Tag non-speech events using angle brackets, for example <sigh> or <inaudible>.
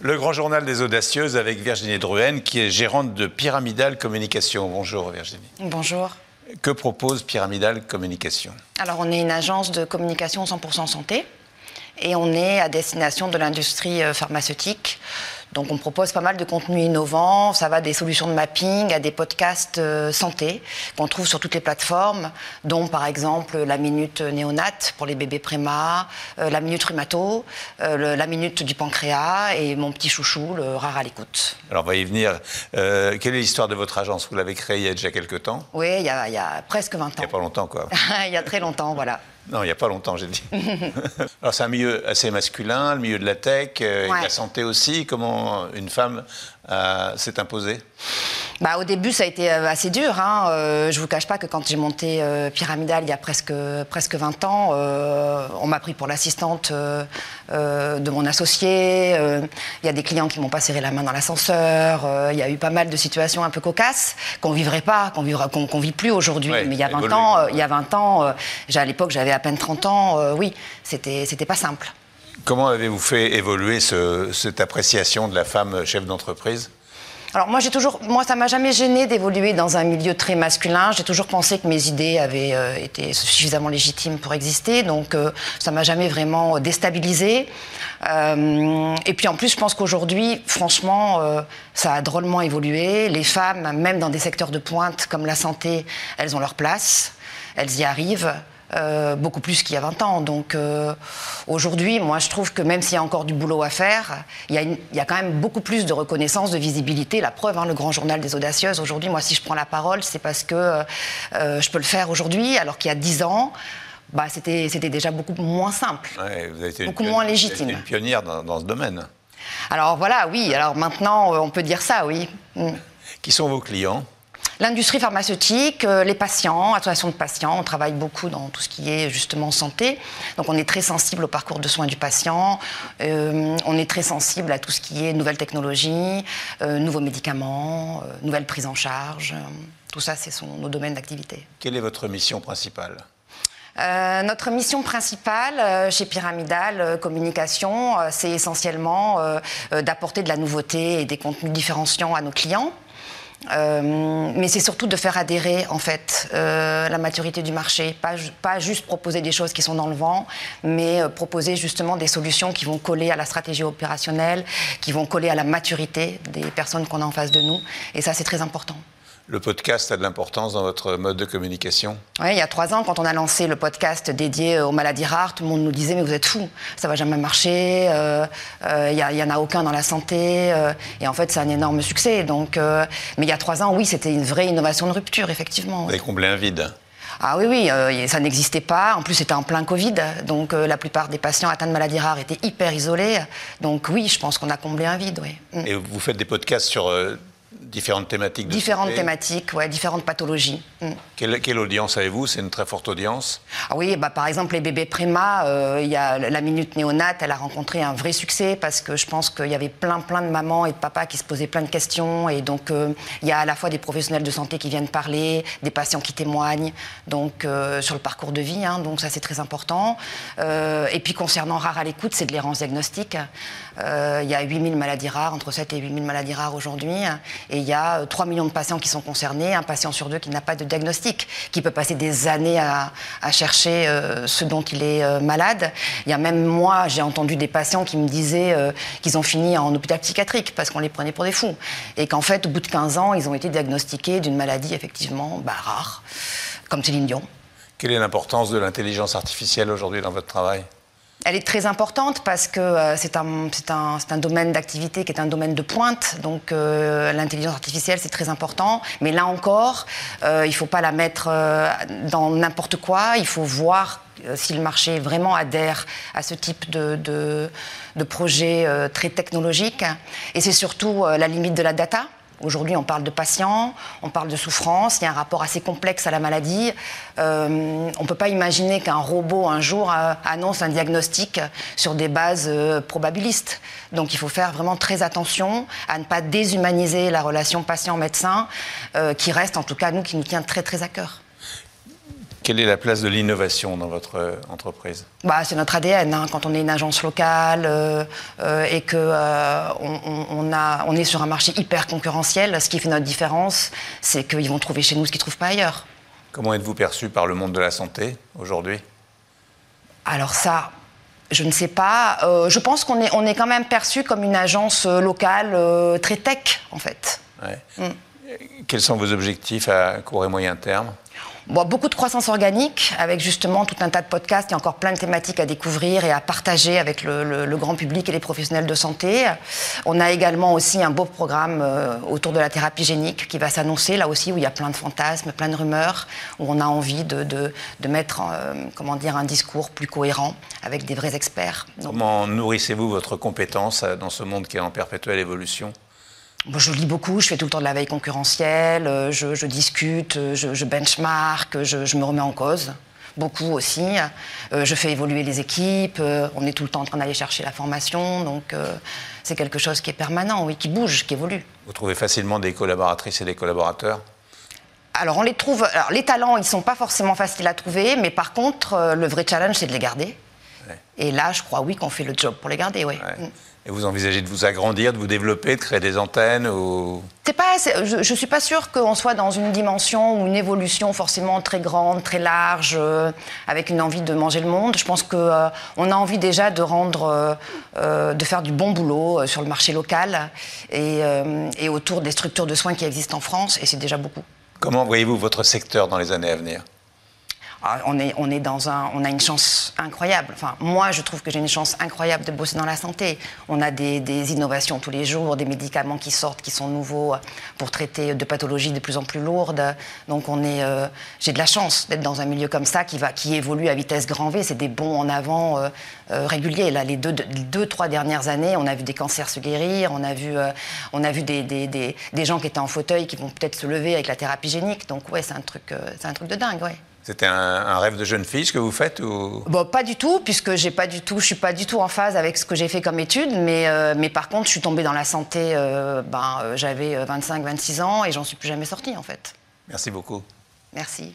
Le grand journal des audacieuses avec Virginie Drouhen, qui est gérante de Pyramidal Communication. Bonjour Virginie. Bonjour. Que propose Pyramidal Communication? Alors on est une agence de communication 100% santé et on est à destination de l'industrie euh, pharmaceutique. Donc on propose pas mal de contenus innovants, ça va des solutions de mapping à des podcasts euh, santé qu'on trouve sur toutes les plateformes, dont par exemple la minute néonate pour les bébés préma, euh, la minute rhumato, la minute du pancréas et mon petit chouchou, le rare à l'écoute. Alors on va y venir. quelle est l'histoire de votre agence? Vous l'avez créée il y a déjà quelques temps? Oui, il y, a, il y a presque 20 ans. Il n'y a pas longtemps quoi. <laughs> il y a très longtemps, voilà. Non, il n'y a pas longtemps, j'ai dit. <laughs> Alors, c'est un milieu assez masculin, le milieu de la tech, euh, et de la santé aussi. Comment une femme euh, s'est imposée? Bah, au début, ça a été euh, assez dur. Hein. Euh, je ne vous cache pas que quand j'ai monté euh, Pyramidal il y a presque, presque 20 ans, on m'a pris pour l'assistante de mon associé. Il y a des clients qui m'ont pas serré la main dans l'ascenseur. Il y a eu pas mal de situations un peu cocasses qu'on ne vivrait pas, qu'on ne vit plus aujourd'hui. Mais il y a 20 ans, il y a 20 ans à l'époque, j'avais à peine 30 ans. oui, c'était c'était pas simple. Comment avez-vous fait évoluer cette appréciation de la femme chef d'entreprise? Alors moi, j'ai toujours, moi, ça m'a jamais gêné d'évoluer dans un milieu très masculin. J'ai toujours pensé que mes idées avaient euh, été suffisamment légitimes pour exister, donc euh, ça m'a jamais vraiment déstabilisé. Euh, et puis en plus, je pense qu'aujourd'hui, franchement, ça a drôlement évolué. Les femmes, même dans des secteurs de pointe comme la santé, elles ont leur place, elles y arrivent. Euh, beaucoup plus qu'il y a 20 ans. Donc euh, aujourd'hui, moi je trouve que même s'il y a encore du boulot à faire, il y, a quand même beaucoup plus de reconnaissance, de visibilité. La preuve, hein, le grand journal des audacieuses, aujourd'hui, moi si je prends la parole, c'est parce que euh, je peux le faire aujourd'hui, alors qu'il y a 10 ans, bah, c'était déjà beaucoup moins simple, beaucoup moins légitime. Vous une pionnière dans, dans, ce domaine. Alors voilà, oui, alors maintenant on peut dire ça, oui. Mm. Qui sont vos clients? L'industrie pharmaceutique, euh, les patients, association de patients, on travaille beaucoup dans tout ce qui est justement santé. Donc on est très sensible au parcours de soins du patient, euh, on est très sensible à tout ce qui est nouvelles technologies, euh, nouveaux médicaments, nouvelles prises en charge. Tout ça, ce sont nos domaines d'activité. Quelle est votre mission principale? Notre mission principale chez Pyramidal Communication, c'est essentiellement d'apporter de la nouveauté et des contenus différenciants à nos clients. Euh, mais c'est surtout de faire adhérer en fait euh, la maturité du marché, pas, pas, juste proposer des choses qui sont dans le vent, mais euh, proposer justement des solutions qui vont coller à la stratégie opérationnelle, qui vont coller à la maturité des personnes qu'on a en face de nous. Et ça, c'est très important. Le podcast a de l'importance dans votre mode de communication? Oui, il y a trois ans, quand on a lancé le podcast dédié aux maladies rares, tout le monde nous disait Mais vous êtes fous, ça va jamais marcher, euh, euh, il n'y en a aucun dans la santé. Euh, et en fait, c'est un énorme succès. Donc, mais il y a trois ans, oui, c'était une vraie innovation de rupture, effectivement. Vous avez comblé un vide ah oui, oui, ça n'existait pas. En plus, c'était en plein Covid. Donc, la plupart des patients atteints de maladies rares étaient hyper isolés. Donc, oui, je pense qu'on a comblé un vide, oui. Et vous faites des podcasts sur Différentes thématiques Différentes thématiques, ouais, différentes pathologies. Mm. Quelle, audience avez-vous? C'est une très forte audience ah Oui, bah, par exemple, les bébés préma, euh, il y a la Minute Néonate, elle a rencontré un vrai succès parce que je pense qu'il y avait plein, plein de mamans et de papas qui se posaient plein de questions. Et donc, euh, il y a à la fois des professionnels de santé qui viennent parler, des patients qui témoignent donc, euh, sur le parcours de vie. Hein, donc, ça, c'est très important. et puis, concernant Rare à l'écoute, c'est de l'errance diagnostique. Il y a 8000 maladies rares, entre 7 et 8000 maladies rares aujourd'hui. Et il y a 3 euh, millions de patients qui sont concernés, un patient sur deux qui n'a pas de diagnostic, qui peut passer des années à, chercher euh, ce dont il est euh, malade. Il y a même moi, j'ai entendu des patients qui me disaient qu'ils ont fini en hôpital psychiatrique parce qu'on les prenait pour des fous. Et qu'en fait, au bout de 15 ans, ils ont été diagnostiqués d'une maladie effectivement bah, rare, comme Céline Dion. Quelle est l'importance de l'intelligence artificielle aujourd'hui dans votre travail? Elle est très importante parce que euh, c'est un, un, domaine d'activité qui est un domaine de pointe. Donc euh, l'intelligence artificielle, c'est très important. Mais là encore, euh, il ne faut pas la mettre dans n'importe quoi. Il faut voir si le marché vraiment adhère à ce type de, de, de projet très technologique. Et c'est surtout la limite de la data. Aujourd'hui, on parle de patients, on parle de souffrance, il y a un rapport assez complexe à la maladie. Euh, on ne peut pas imaginer qu'un robot, un jour, euh, annonce un diagnostic sur des bases euh, probabilistes. Donc il faut faire vraiment très attention à ne pas déshumaniser la relation patient-médecin, qui reste, en tout cas, nous, qui nous tient très, très à cœur. Quelle est la place de l'innovation dans votre entreprise? Bah, C'est notre ADN. Hein. Quand on est une agence locale euh, euh, et qu'on euh, on, on, est sur un marché hyper concurrentiel, ce qui fait notre différence, c'est qu'ils vont trouver chez nous ce qu'ils ne trouvent pas ailleurs. Comment êtes-vous perçu par le monde de la santé aujourd'hui? Alors ça, je ne sais pas. je pense qu'on est, on est quand même perçu comme une agence locale très tech, en fait. Mm. Quels sont vos objectifs à court et moyen terme? Beaucoup de croissance organique, avec justement tout un tas de podcasts. A encore plein de thématiques à découvrir et à partager avec le, grand public et les professionnels de santé. On a également aussi un beau programme euh, autour de la thérapie génique qui va s'annoncer, là aussi, où il y a plein de fantasmes, plein de rumeurs, où on a envie de, de, mettre euh, comment dire, un discours plus cohérent avec des vrais experts. Comment nourrissez-vous votre compétence euh, dans ce monde qui est en perpétuelle évolution? Je lis beaucoup, je fais tout le temps de la veille concurrentielle, euh, je, discute, euh, je, benchmark, je, me remets en cause. Beaucoup aussi. Euh, je fais évoluer les équipes, on est tout le temps en train d'aller chercher la formation, donc c'est quelque chose qui est permanent, oui, qui bouge, qui évolue. Vous trouvez facilement des collaboratrices et des collaborateurs? Alors on les trouve. Alors les talents, ils sont pas forcément faciles à trouver, mais par contre, le vrai challenge, c'est de les garder. Et là, je crois oui qu'on fait le job pour les garder, oui. Mm. Et vous envisagez de vous agrandir, de vous développer, de créer des antennes ou... pas, Je ne suis pas sûre qu'on soit dans une dimension ou une évolution forcément très grande, très large, euh, avec une envie de manger le monde. Je pense qu'on euh, a envie déjà de rendre, euh, de faire du bon boulot sur le marché local et, et autour des structures de soins qui existent en France, et c'est déjà beaucoup. Comment voyez-vous votre secteur dans les années à venir? On, est, on, est dans un, on a une chance incroyable. Enfin, moi, je trouve que j'ai une chance incroyable de bosser dans la santé. On a des, innovations tous les jours, des médicaments qui sortent, qui sont nouveaux pour traiter de pathologies de plus en plus lourdes. Donc, on est, euh, j'ai de la chance d'être dans un milieu comme ça qui, va, qui évolue à vitesse grand V. C'est des bons en avant euh, euh, réguliers. Là, les deux, deux, trois dernières années, on a vu des cancers se guérir, on a vu, on a vu des, des, des, gens qui étaient en fauteuil qui vont peut-être se lever avec la thérapie génique. Donc, ouais, c'est un truc, c'est un truc de dingue, ouais. C'était un, rêve de jeune fille ce que vous faites ou... bon, Pas du tout, puisque j'ai pas du tout, je suis pas du tout en phase avec ce que j'ai fait comme étude, mais, euh, mais par contre, je suis tombée dans la santé, euh, ben, euh, j'avais 25-26 ans et j'en suis plus jamais sortie en fait. Merci beaucoup. Merci.